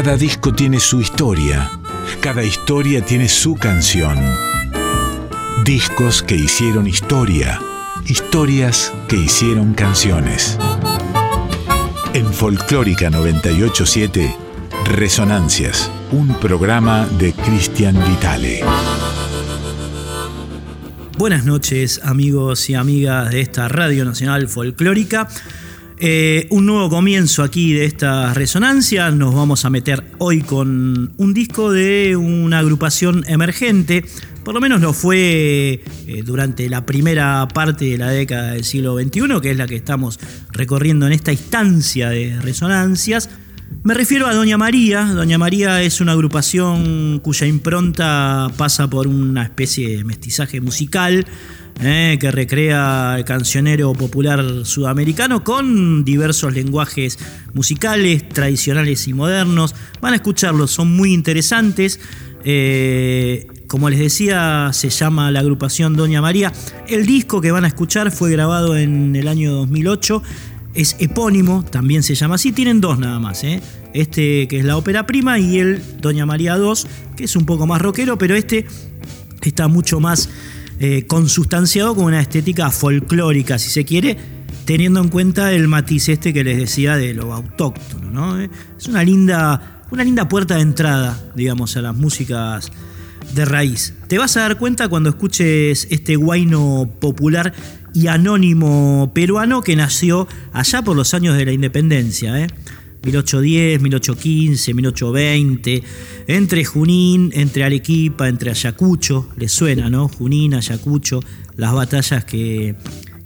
Cada disco tiene su historia, cada historia tiene su canción. Discos que hicieron historia, historias que hicieron canciones. En Folclórica 987, Resonancias, un programa de Cristian Vitale. Buenas noches amigos y amigas de esta Radio Nacional Folclórica. Eh, un nuevo comienzo aquí de esta resonancia. Nos vamos a meter hoy con un disco de una agrupación emergente. Por lo menos lo fue eh, durante la primera parte de la década del siglo XXI, que es la que estamos recorriendo en esta instancia de resonancias. Me refiero a Doña María. Doña María es una agrupación cuya impronta pasa por una especie de mestizaje musical eh, que recrea el cancionero popular sudamericano con diversos lenguajes musicales, tradicionales y modernos. Van a escucharlos, son muy interesantes. Eh, como les decía, se llama la agrupación Doña María. El disco que van a escuchar fue grabado en el año 2008. Es epónimo, también se llama así. Tienen dos nada más. ¿eh? Este que es la ópera prima y el Doña María 2, que es un poco más rockero, pero este está mucho más eh, consustanciado con una estética folclórica, si se quiere, teniendo en cuenta el matiz este que les decía de lo autóctono. ¿no? Eh, es una linda, una linda puerta de entrada, digamos, a las músicas de raíz. Te vas a dar cuenta cuando escuches este guaino popular y anónimo peruano que nació allá por los años de la independencia. ¿eh? 1810, 1815, 1820, entre Junín, entre Arequipa, entre Ayacucho, le suena, ¿no? Junín, Ayacucho, las batallas que,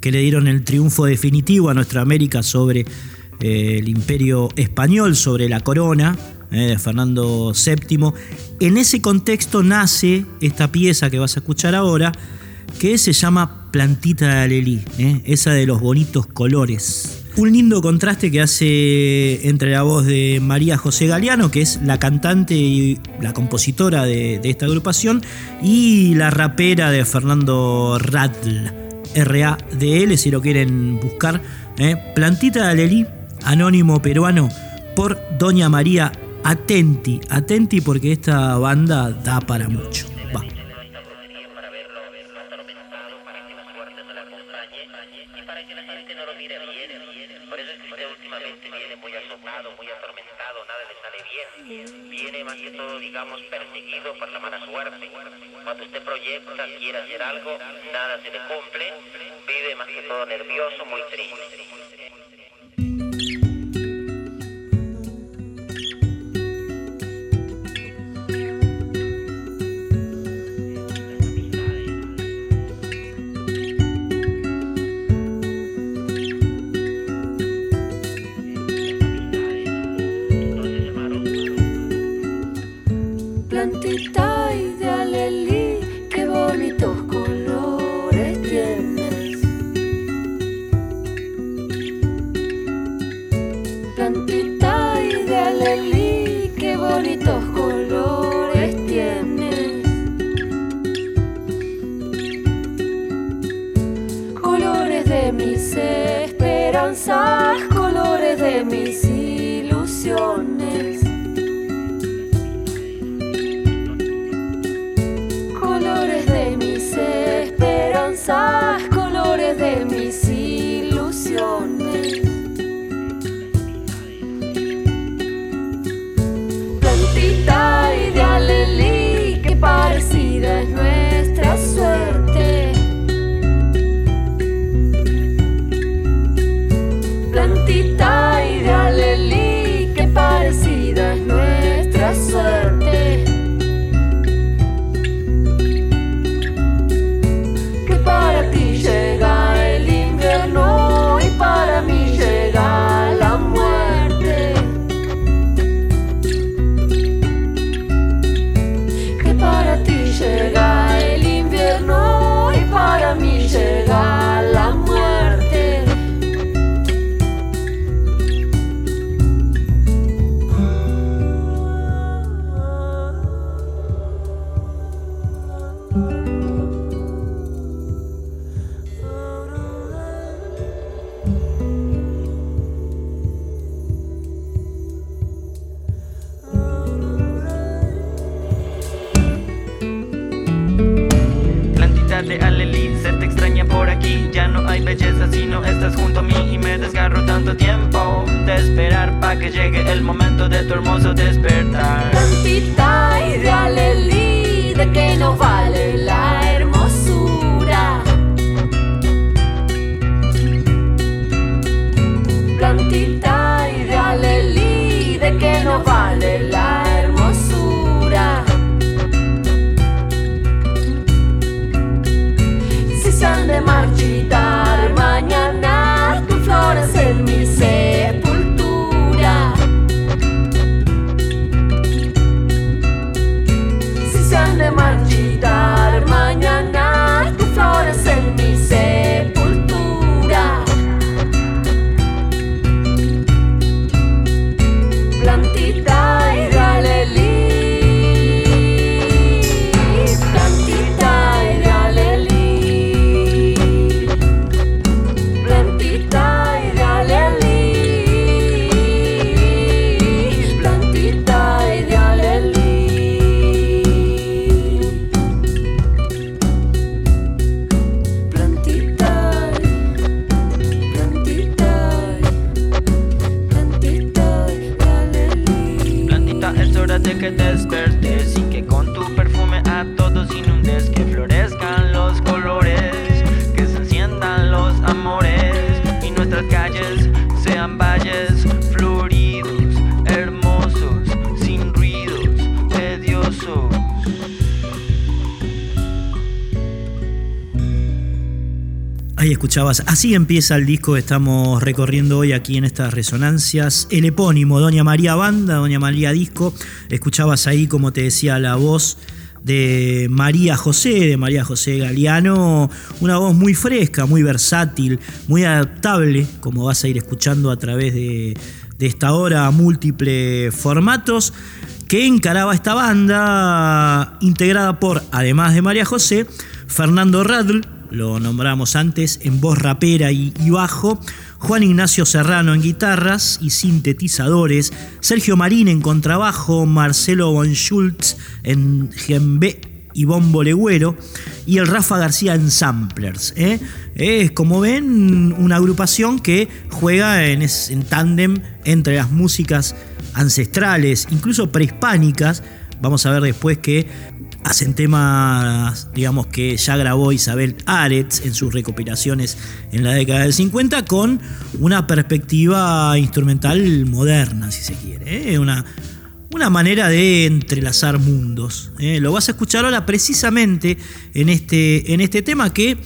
le dieron el triunfo definitivo a nuestra América sobre eh, el imperio español, sobre la corona eh, de Fernando VII. En ese contexto nace esta pieza que vas a escuchar ahora, que se llama Plantita de Alelí, ¿eh? esa de los bonitos colores. Un lindo contraste que hace entre la voz de María José Galeano, que es la cantante y la compositora de, esta agrupación, y la rapera de Fernando Radl, R-A-D-L, si lo quieren buscar. ¿eh? Plantita de Alelí, anónimo peruano, por Doña María Atenti. Atenti porque esta banda da para mucho. Perseguido por la mala suerte. Cuando usted proyecta, quiere hacer algo, nada se le cumple, vive más que todo nervioso, muy triste. Cantita y de alelí, qué bonitos colores tienes. Colores de mis esperanzas. Que llegue el momento de tu hermoso despertar. Tantita ideal de que no vale la hermosura. Plantita ideal de que no vale la así empieza el disco que estamos recorriendo hoy aquí en estas resonancias. El epónimo, Doña María Banda, Doña María Disco. Escuchabas ahí, como te decía, la voz de María José, de María José Galeano, una voz muy fresca, muy versátil, muy adaptable, como vas a ir escuchando a través de, de esta hora, a múltiples formatos, que encaraba esta banda integrada por, además de María José, Fernando Radl, lo nombramos antes, en voz rapera y, bajo, Juan Ignacio Serrano en guitarras y sintetizadores, Sergio Marín en contrabajo, Marcelo Von Schultz en djembe y bombo legüero, y el Rafa García en samplers. ¿eh? Es, como ven, una agrupación que juega en, en tándem entre las músicas ancestrales, incluso prehispánicas. Vamos a ver después que hacen temas, digamos, que ya grabó Isabel Aretz en sus recopilaciones en la década del 50 con una perspectiva instrumental moderna, si se quiere. ¿eh? Una, una manera de entrelazar mundos. ¿eh? Lo vas a escuchar ahora precisamente en este, en este tema que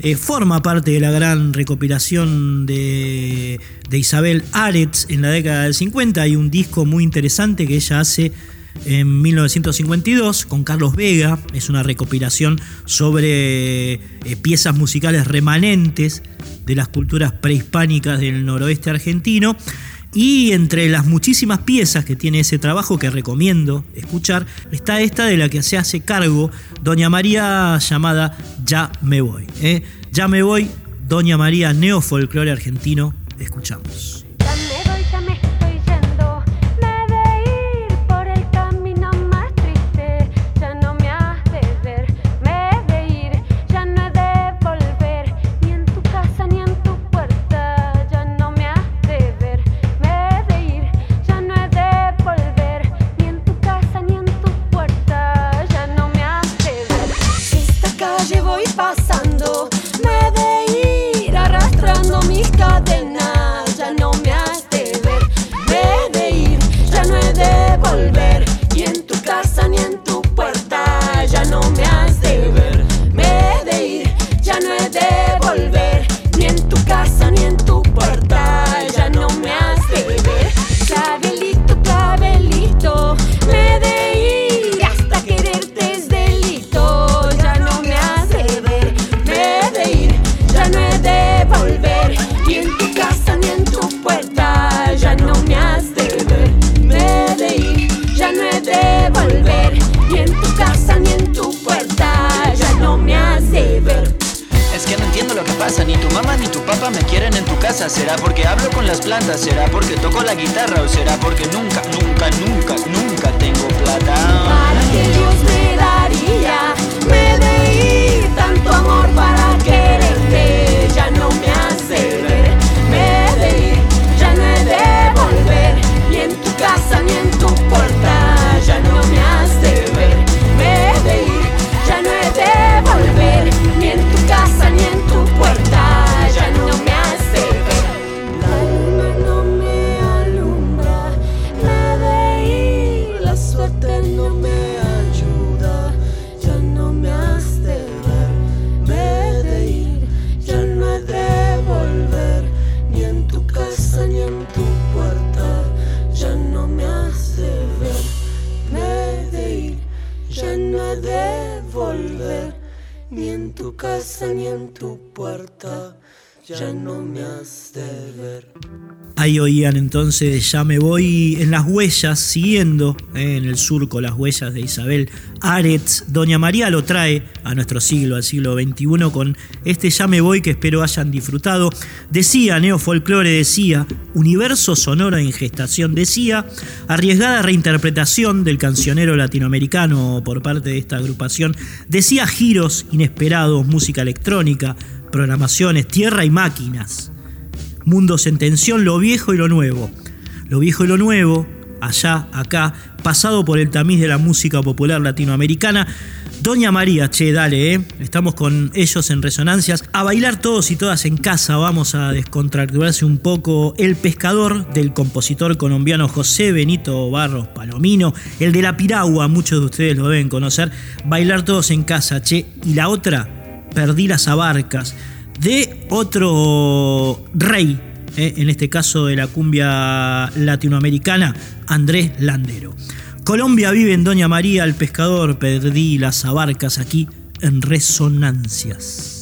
eh, forma parte de la gran recopilación de, de Isabel Aretz en la década del 50. Hay un disco muy interesante que ella hace en 1952 con Carlos Vega. Es una recopilación sobre eh, piezas musicales remanentes de las culturas prehispánicas del noroeste argentino. Y entre las muchísimas piezas que tiene ese trabajo que recomiendo escuchar, está esta de la que se hace cargo Doña María llamada Ya me voy. ¿eh? Ya me voy, Doña María, neofolclore argentino. Escuchamos. Ya no me has de ver. Ahí oían entonces Ya me voy en las huellas, siguiendo eh, en el surco las huellas de Isabel Aretz. Doña María lo trae a nuestro siglo, al siglo XXI, con este Ya me voy que espero hayan disfrutado. Decía, neofolclore decía, universo sonoro en gestación decía, arriesgada reinterpretación del cancionero latinoamericano por parte de esta agrupación, decía giros inesperados, música electrónica, programaciones, tierra y máquinas mundos en tensión, lo viejo y lo nuevo. Lo viejo y lo nuevo, allá, acá, pasado por el tamiz de la música popular latinoamericana. Doña María, che, dale, ¿eh? estamos con ellos en resonancias. A bailar todos y todas en casa, vamos a descontracturarse un poco. El pescador del compositor colombiano José Benito Barros Palomino, el de la piragua, muchos de ustedes lo deben conocer. Bailar todos en casa, che. Y la otra, Perdí las abarcas de otro rey, eh, en este caso de la cumbia latinoamericana, Andrés Landero. Colombia vive en Doña María, el pescador, perdí las abarcas aquí en resonancias.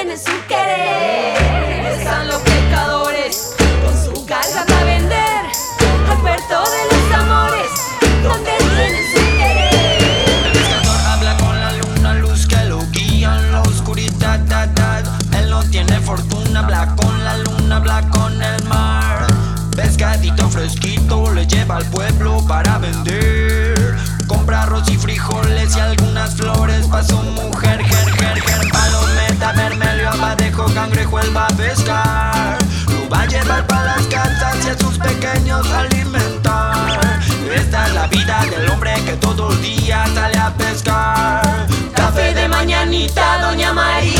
Tienen su querer. Regresan los pescadores con su carga para vender al puerto de los amores, donde tienen su querer. El pescador habla con la luna, luz que lo guía en la oscuridad. da. Él no tiene fortuna, habla con la luna, habla con el mar. Pescadito fresquito le lleva al pueblo para vender. Compra arroz y frijoles y algunas flores pa' su mujer. Cangrejo, él va a pescar. Lo va a llevar para las casas y a sus pequeños alimentar. Esta es la vida del hombre que todo el día sale a pescar. Café de mañanita, Doña María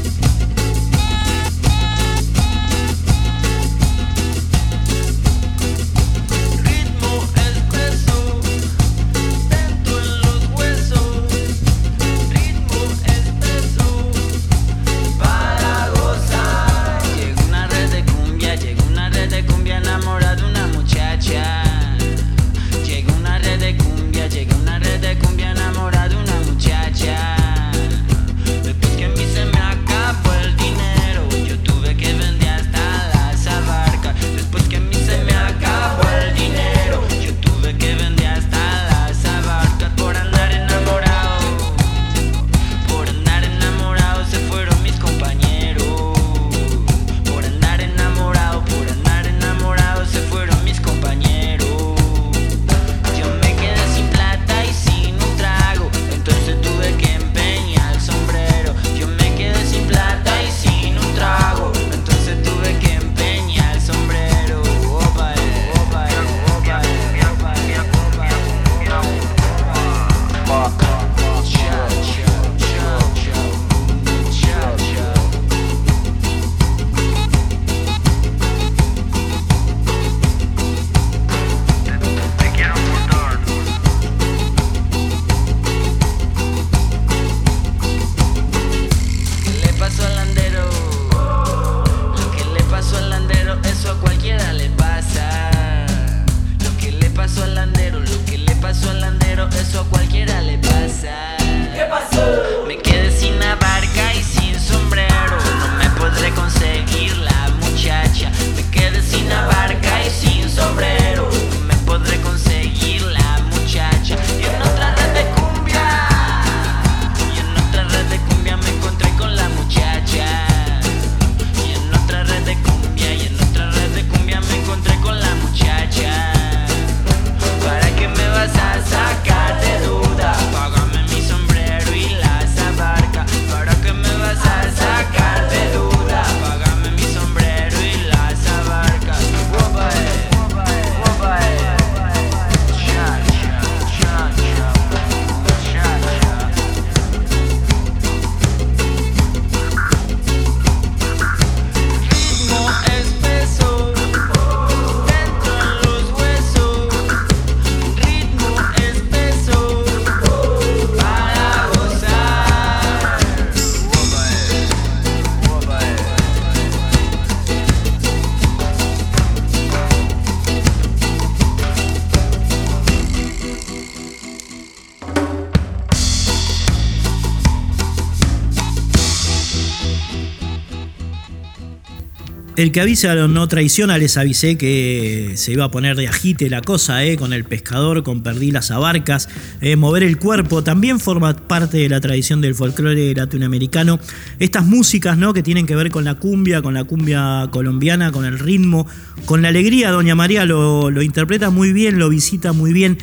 El que avisa no traiciona, les avisé que se iba a poner de agite la cosa, eh, con el pescador, con perdí las abarcas, eh, mover el cuerpo, también forma parte de la tradición del folclore latinoamericano. Estas músicas ¿no? que tienen que ver con la cumbia, con la cumbia colombiana, con el ritmo, con la alegría, Doña María lo, lo interpreta muy bien, lo visita muy bien.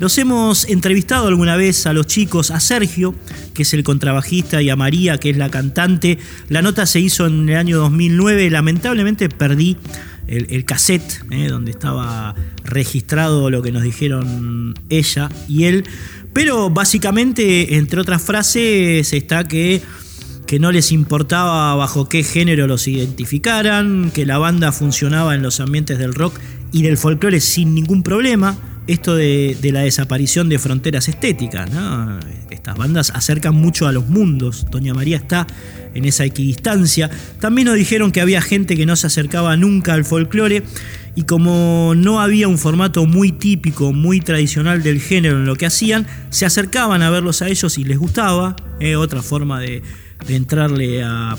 Los hemos entrevistado alguna vez a los chicos, a Sergio, que es el contrabajista, y a María, que es la cantante. La nota se hizo en el año 2009. Lamentablemente perdí el, el cassette, eh, donde estaba registrado lo que nos dijeron ella y él. Pero básicamente, entre otras frases, está que que no les importaba bajo qué género los identificaran, que la banda funcionaba en los ambientes del rock y del folclore sin ningún problema, esto de, la desaparición de fronteras estéticas. Estas bandas acercan mucho a los mundos. Doña María está en esa equidistancia. También nos dijeron que había gente que no se acercaba nunca al folclore y como no había un formato muy típico, muy tradicional del género en lo que hacían, se acercaban a verlos a ellos y les gustaba. ¿eh? Otra forma de, entrarle a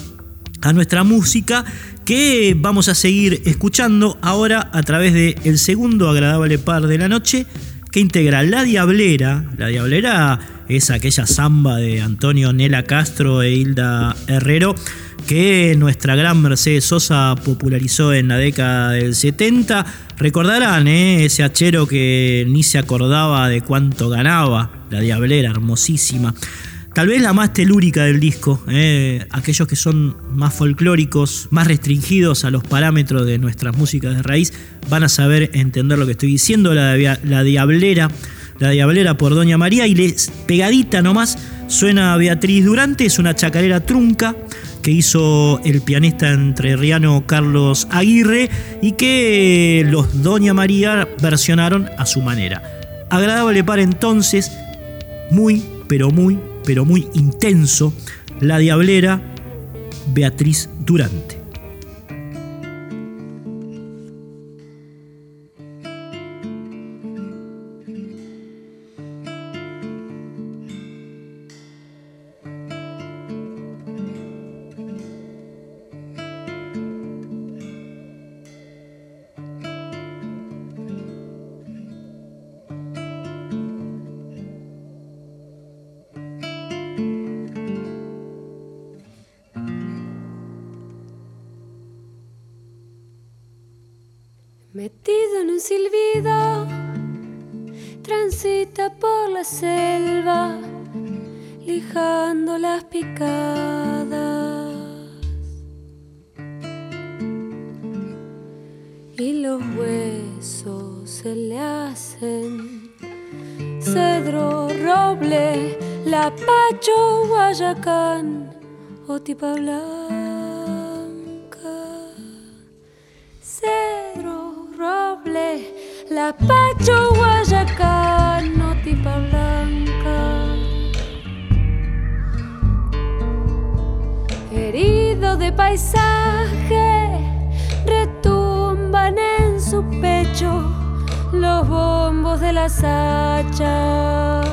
nuestra música que vamos a seguir escuchando ahora a través de el segundo agradable par de la noche que integra La Diablera. La Diablera es aquella samba de Antonio Nela Castro e Hilda Herrero que nuestra gran Mercedes Sosa popularizó en la década del 70. Recordarán ¿eh? ese hachero que ni se acordaba de cuánto ganaba, la Diablera, hermosísima. Tal vez la más telúrica del disco, eh, aquellos que son más folclóricos, más restringidos a los parámetros de nuestras músicas de raíz, van a saber entender lo que estoy diciendo. La, Diablera, la Diablera por Doña María, y les pegadita nomás suena Beatriz Durante, es una chacarera trunca que hizo el pianista entrerriano Carlos Aguirre y que los Doña María versionaron a su manera. Agradable para entonces, muy, pero muy, pero muy intenso, la diablera Beatriz Durante. Metido en un silbido, transita por la selva, lijando las picadas. Y los huesos se le hacen cedro, roble, lapacho, guayacán o tipa blanca. Roble, lapacho, guayacán o tipa blanca. Herido de paisaje, retumban en su pecho los bombos de las hachas.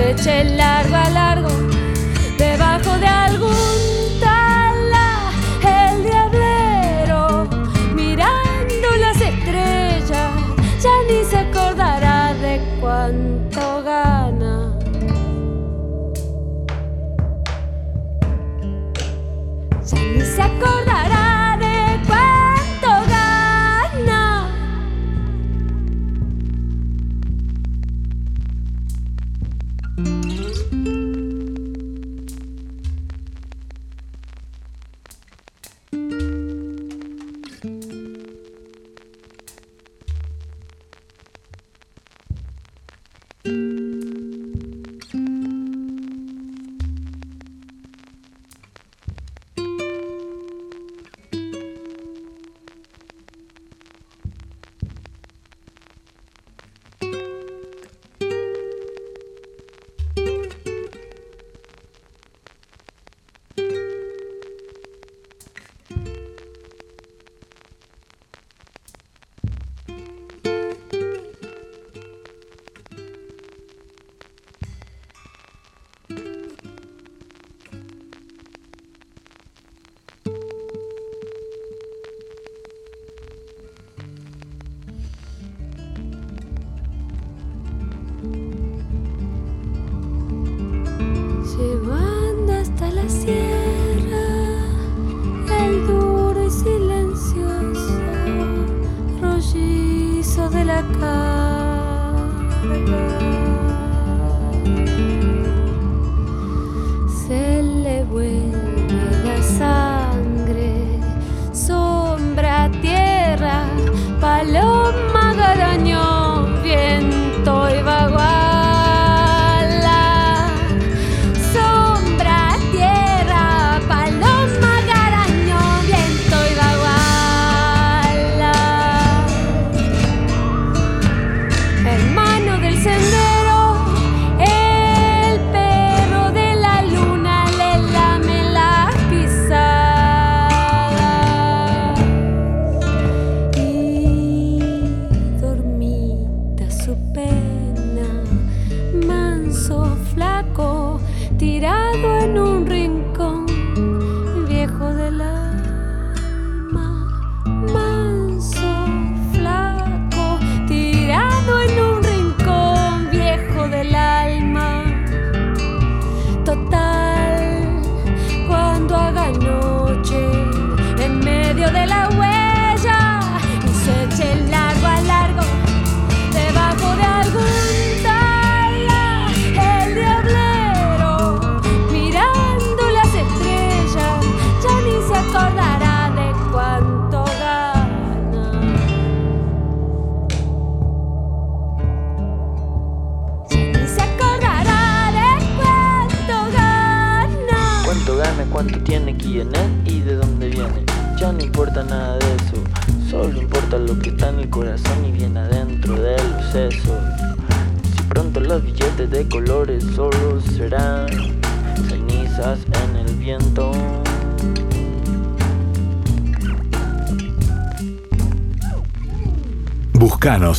Se eche largo a largo debajo de algún tala, el diablero mirando las estrellas ya ni se acordará de cuánto gana. Ya ni se acordará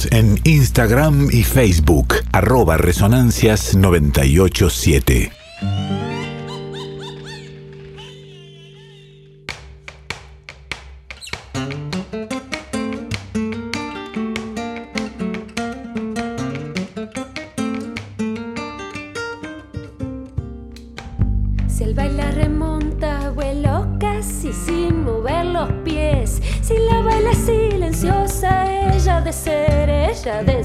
En Instagram y Facebook, arroba Resonancias 987. Si el baila remonta, vuelo casi sin mover los pies. Si la baila silenciosa, ella de ser, ella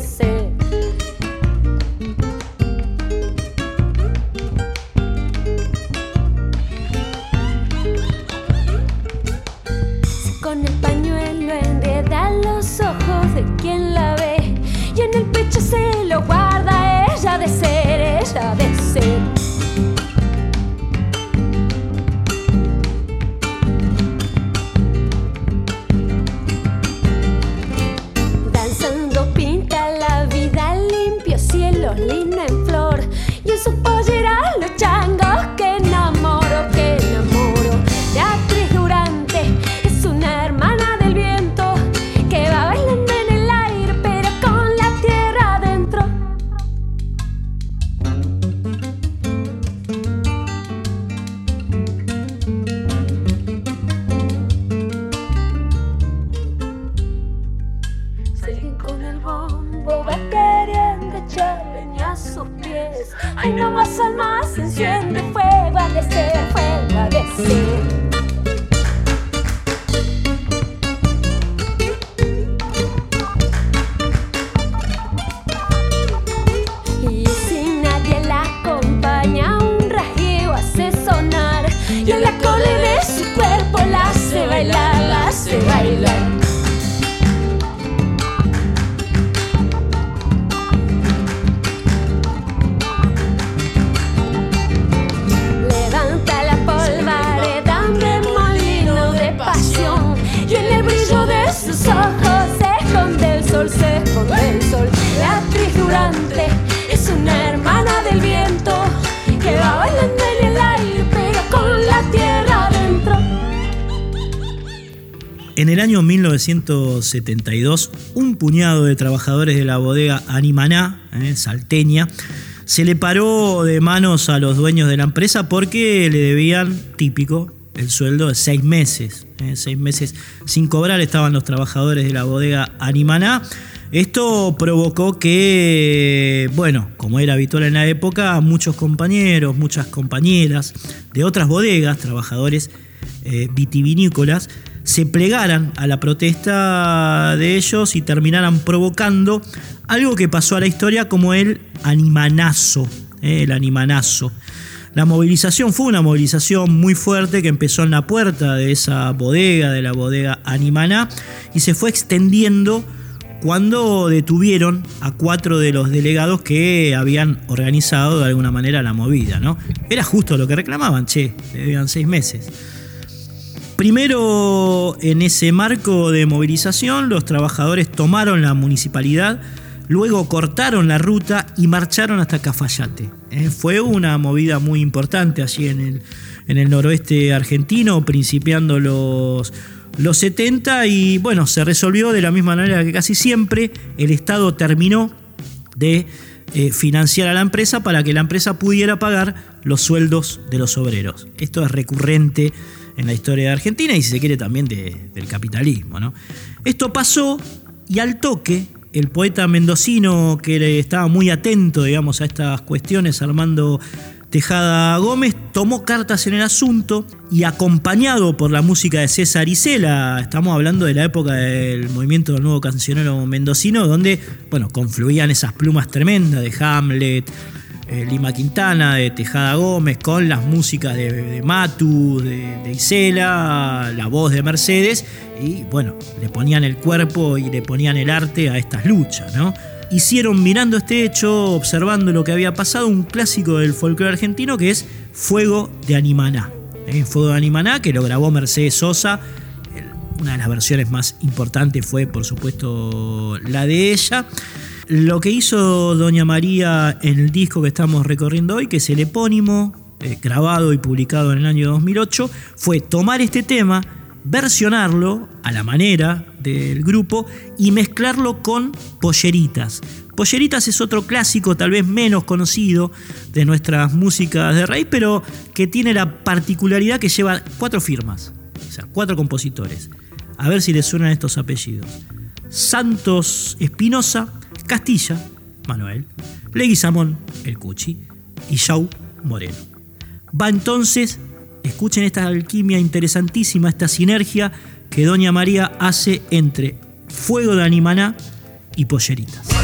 En el año 1972, un puñado de trabajadores de la bodega Animaná, eh, salteña, se le paró de manos a los dueños de la empresa porque le debían, típico, el sueldo de seis meses. eh, seis meses sin cobrar estaban los trabajadores de la bodega Animaná. Esto provocó que, bueno, como era habitual en la época, muchos compañeros, muchas compañeras de otras bodegas, trabajadores eh, vitivinícolas, se plegaran a la protesta de ellos y terminaran provocando algo que pasó a la historia como el animanazo. eh, el animanazo. La movilización fue una movilización muy fuerte que empezó en la puerta de esa bodega, de la bodega Animaná, y se fue extendiendo cuando detuvieron a cuatro de los delegados que habían organizado de alguna manera la movida. ¿no? Era justo lo que reclamaban, che, debían seis meses. Primero, en ese marco de movilización, los trabajadores tomaron la municipalidad, luego cortaron la ruta y marcharon hasta Cafayate. Eh, Fue una movida muy importante allí en el, noroeste argentino, principiando los, los 70 y bueno, se resolvió de la misma manera que casi siempre. El Estado terminó de eh, financiar a la empresa para que la empresa pudiera pagar los sueldos de los obreros. Esto es recurrente en la historia de Argentina y si se quiere también de- del capitalismo. ¿no? Esto pasó y al toque el poeta mendocino que estaba muy atento digamos, a estas cuestiones, Armando Tejada Gómez, tomó cartas en el asunto y acompañado por la música de César Isela, estamos hablando de la época del movimiento del nuevo cancionero mendocino, donde bueno, confluían esas plumas tremendas de Hamlet, Lima Quintana, de Tejada Gómez, con las músicas de, de Matu, de, Isela, la voz de Mercedes, y bueno, le ponían el cuerpo y le ponían el arte a estas luchas, ¿no? Hicieron mirando este hecho, observando lo que había pasado, un clásico del folclore argentino que es Fuego de Animaná. ¿eh? Fuego de Animaná, que lo grabó Mercedes Sosa. Una de las versiones más importantes fue, por supuesto, la de ella. Lo que hizo Doña María en el disco que estamos recorriendo hoy, que es el epónimo, eh, grabado y publicado en el año 2008, fue tomar este tema, versionarlo a la manera del grupo y mezclarlo con Polleritas. Polleritas es otro clásico, tal vez menos conocido de nuestras músicas de raíz, pero que tiene la particularidad que lleva cuatro firmas, o sea, cuatro compositores. A ver si les suenan estos apellidos. Santos Espinosa, Castilla, Manuel, Leguizamón, El Cuchi y Yau Moreno. Va entonces, escuchen esta alquimia interesantísima, esta sinergia que Doña María hace entre Fuego de Animaná y Polleritas.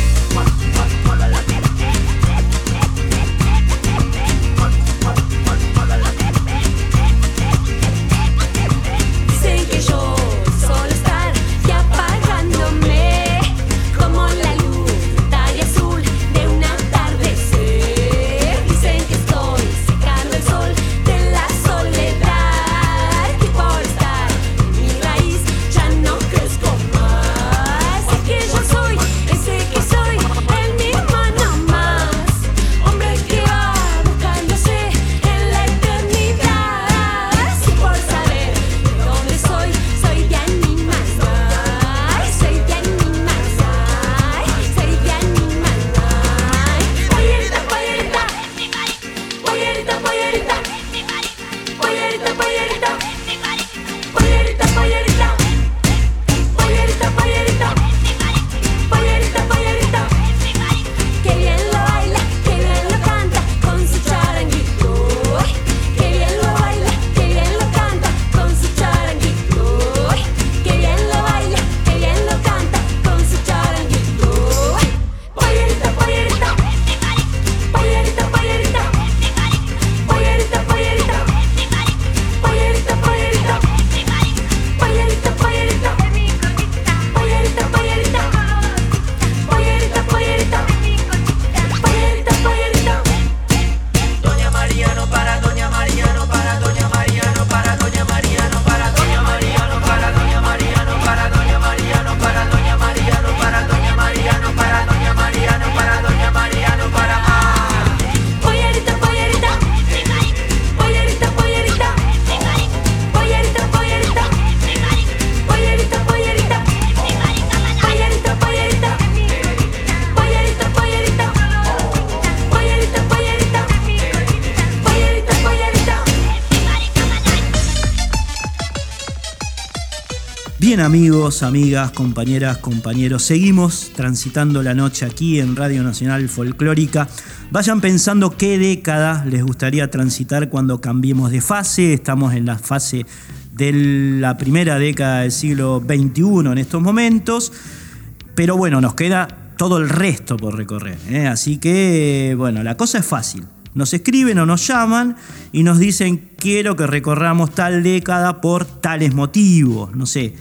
Amigos, amigas, compañeras, compañeros, seguimos transitando la noche aquí en Radio Nacional Folclórica. Vayan pensando qué década les gustaría transitar cuando cambiemos de fase. Estamos en la fase de la primera década del siglo XXI en estos momentos. Pero bueno, nos queda todo el resto por recorrer. ¿eh? Así que, bueno, la cosa es fácil. Nos escriben o nos llaman y nos dicen quiero que recorramos tal década por tales motivos. No sé,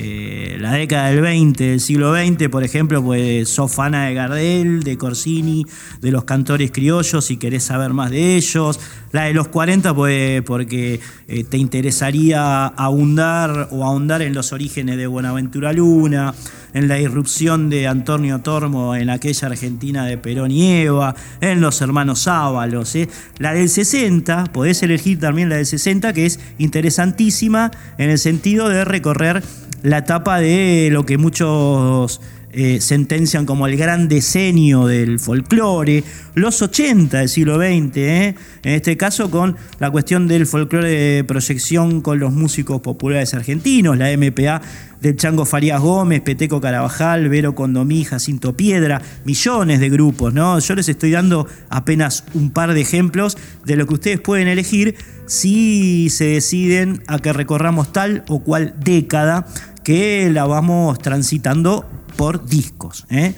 eh, la década del 20, del siglo XX, por ejemplo, pues sos fana de Gardel, de Corsini, de los cantores criollos y querés saber más de ellos. La de los 40, pues porque eh, te interesaría ahondar o ahondar en los orígenes de Buenaventura Luna, en la irrupción de Antonio Tormo en aquella Argentina de Perón y Eva, en los hermanos Ábalos. ¿eh? La del 60, podés elegir también la del 60, que es interesantísima en el sentido de recorrer la etapa de lo que muchos eh, sentencian como el gran decenio del folclore, los 80 del siglo XX, ¿eh? en este caso con la cuestión del folclore de proyección con los músicos populares argentinos, la MPA del Chango Farías Gómez, Peteco Carabajal, Vero Condomí, Jacinto Piedra, millones de grupos, ¿no? Yo les estoy dando apenas un par de ejemplos de lo que ustedes pueden elegir si se deciden a que recorramos tal o cual década que la vamos transitando por discos. ¿eh?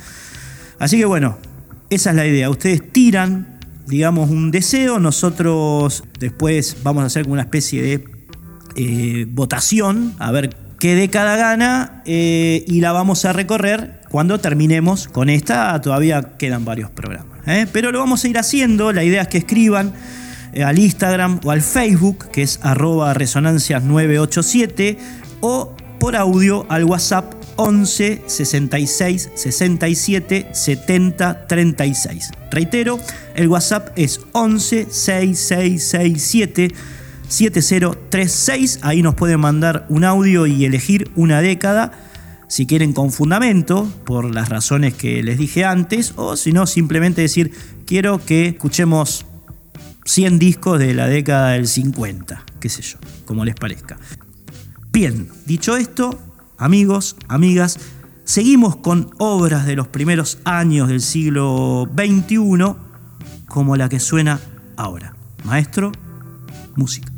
Así que bueno, esa es la idea. Ustedes tiran, digamos, un deseo, nosotros después vamos a hacer como una especie de eh, votación, a ver qué década gana, eh, y la vamos a recorrer cuando terminemos con esta. Todavía quedan varios programas. ¿eh? Pero lo vamos a ir haciendo, la idea es que escriban al Instagram o al Facebook, que es arroba resonancias987, o por audio al WhatsApp 11 66 67 70 36. Reitero, el WhatsApp es 11 6667 7036. Ahí nos pueden mandar un audio y elegir una década. Si quieren con fundamento, por las razones que les dije antes, o si no, simplemente decir, quiero que escuchemos 100 discos de la década del 50, qué sé yo, como les parezca. Bien, dicho esto, amigos, amigas, seguimos con obras de los primeros años del siglo XXI, como la que suena ahora. Maestro, música.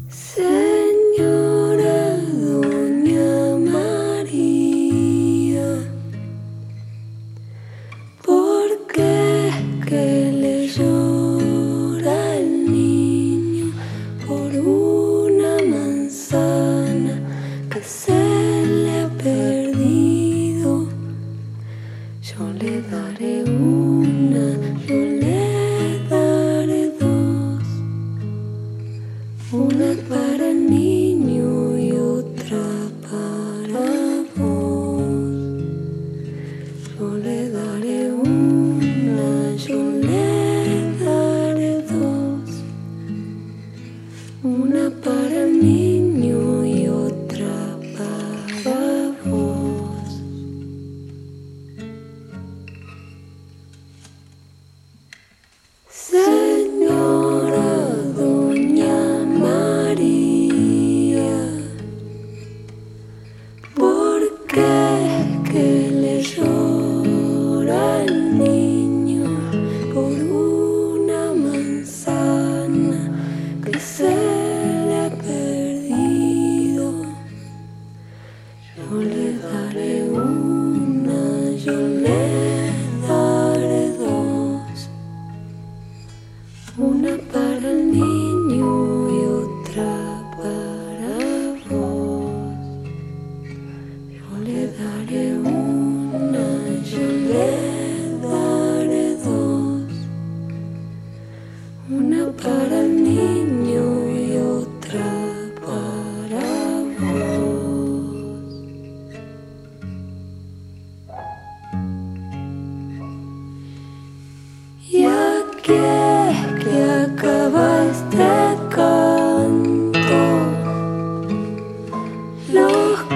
Los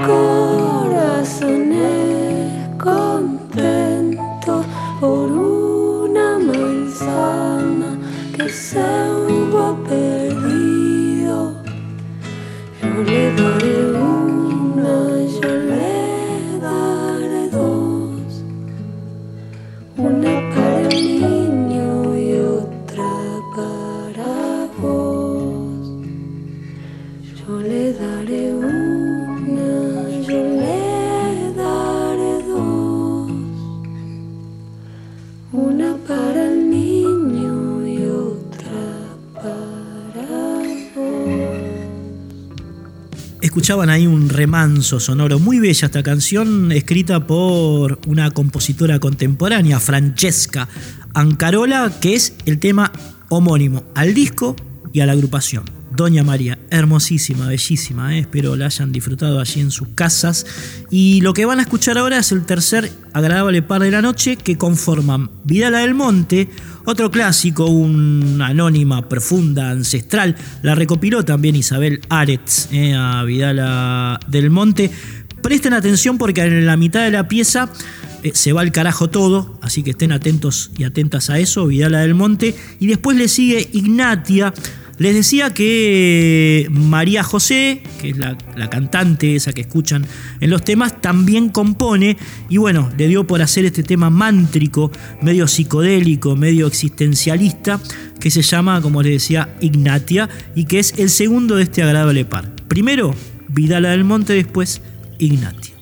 sonoro, muy bella esta canción, escrita por una compositora contemporánea, Francesca Ancarola, que es el tema homónimo al disco y a la agrupación. Doña María, hermosísima, bellísima, eh, espero la hayan disfrutado allí en sus casas. Y lo que van a escuchar ahora es el tercer agradable par de la noche que conforman Vidala del Monte, otro clásico, una anónima, profunda, ancestral. La recopiló también Isabel Aretz eh, a Vidala del Monte. Presten atención porque en la mitad de la pieza eh, se va al carajo todo, así que estén atentos y atentas a eso, Vidala del Monte. Y después le sigue Ignatia les decía que María José, que es la, cantante esa que escuchan en los temas, también compone y bueno, le dio por hacer este tema mántrico, medio psicodélico, medio existencialista, que se llama, como les decía, Ignatia y que es el segundo de este agradable par. Primero, Vidala del Monte, después Ignatia.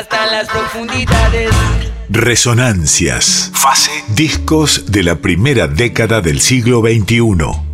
hasta las profundidades. Resonancias. Fase. Discos de la primera década del siglo XXI.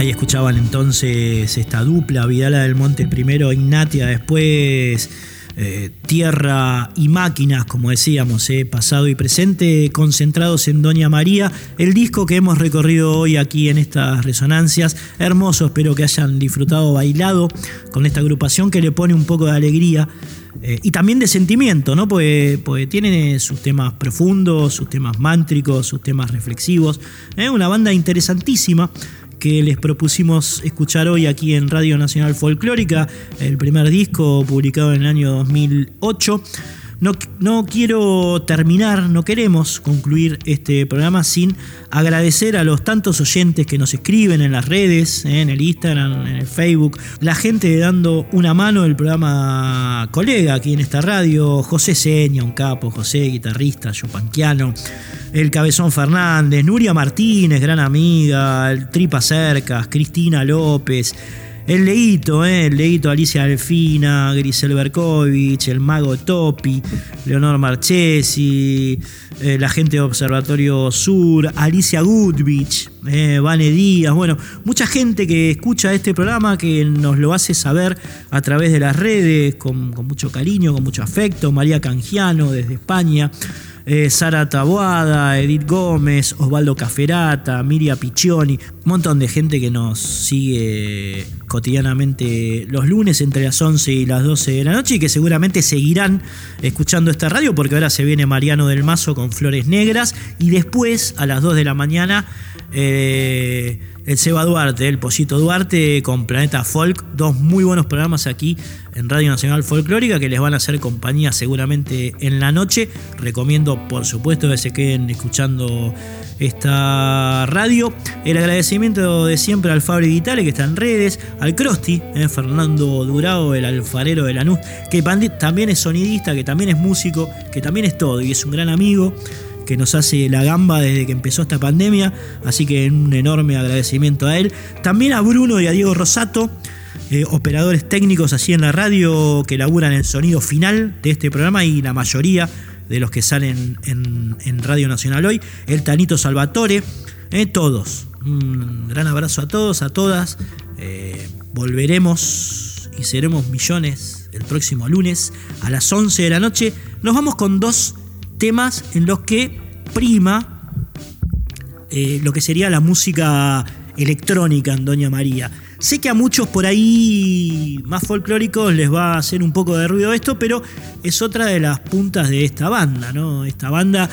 Ahí escuchaban entonces esta dupla, Vidala del Monte primero, Ignatia después, eh, Tierra y Máquinas, como decíamos, eh, pasado y presente, concentrados en Doña María, el disco que hemos recorrido hoy aquí en estas resonancias, hermoso, espero que hayan disfrutado, bailado con esta agrupación que le pone un poco de alegría. eh, y también de sentimiento, ¿no? Porque, tiene sus temas profundos, sus temas mántricos, sus temas reflexivos. ¿eh? Una banda interesantísima que les propusimos escuchar hoy aquí en Radio Nacional Folclórica, el primer disco publicado en el año 2008. No, no quiero terminar, no queremos concluir este programa sin agradecer a los tantos oyentes que nos escriben en las redes, eh, en el Instagram, en el Facebook, la gente dando una mano el programa colega aquí en esta radio, José Seña, un capo, José, guitarrista, yupanquiano, el Cabezón Fernández, Nuria Martínez, gran amiga, el Tripa Cercas, Cristina López, el Leito, eh, el Leito Alicia Alfina, Grisel Berkovich, el Mago Topi, Leonor Marchesi, eh, la gente de Observatorio Sur, Alicia Goodrich, eh, Vane Díaz, bueno, mucha gente que escucha este programa que nos lo hace saber a través de las redes, con, mucho cariño, con mucho afecto, María Cangiano desde España. eh, Sara Taboada, Edith Gómez, Osvaldo Caferata, Miria Piccioni, un montón de gente que nos sigue cotidianamente los lunes entre las 11 y las 12 de la noche y que seguramente seguirán escuchando esta radio porque ahora se viene Mariano del Mazo con Flores Negras y después a las 2 de la mañana eh, el Seba Duarte, el Pollito Duarte con Planeta Folk, dos muy buenos programas aquí en Radio Nacional Folclórica que les van a hacer compañía seguramente en la noche. Recomiendo por supuesto que se queden escuchando esta radio. El agradecimiento de siempre al Fabri Vitale que está en redes, al Crosti, eh, Fernando Durao, el alfarero de Lanús, que también es sonidista, que también es músico, que también es todo y es un gran amigo que nos hace la gamba desde que empezó esta pandemia, así que un enorme agradecimiento a él. También a Bruno y a Diego Rosato, eh, operadores técnicos así en la radio que laburan el sonido final de este programa y la mayoría de los que salen en, Radio Nacional hoy, el Tanito Salvatore, eh, todos, Un gran abrazo a todos, a todas. Eh, volveremos y seremos millones el próximo lunes a las 11 de la noche. Nos vamos con dos temas en los que prima eh, lo que sería la música electrónica en Doña María. Sé que a muchos por ahí más folclóricos les va a hacer un poco de ruido esto, pero es otra de las puntas de esta banda, ¿no? Esta banda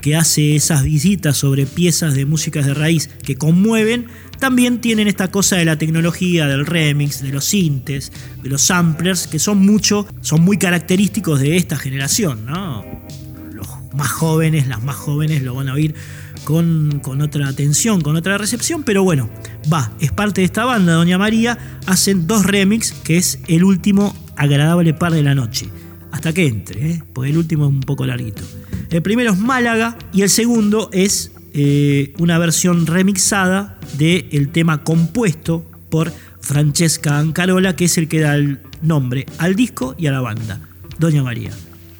que hace esas visitas sobre piezas de músicas de raíz que conmueven, también tienen esta cosa de la tecnología, del remix, de los sintes, de los samplers, que son mucho, son muy característicos de esta generación, ¿no? Los más jóvenes, las más jóvenes lo van a oír con, otra atención, con otra recepción, pero bueno, va, es parte de esta banda, Doña María, hacen dos remix, que es el último agradable par de la noche, hasta que entre, ¿eh? porque el último es un poco larguito. El primero es Málaga y el segundo es eh, una versión remixada del tema compuesto por Francesca Ancarola, que es el que da el nombre al disco y a la banda, Doña María.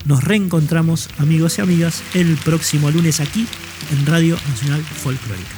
Nos reencontramos, amigos y amigas, el próximo lunes aquí en Radio Nacional Folclórica.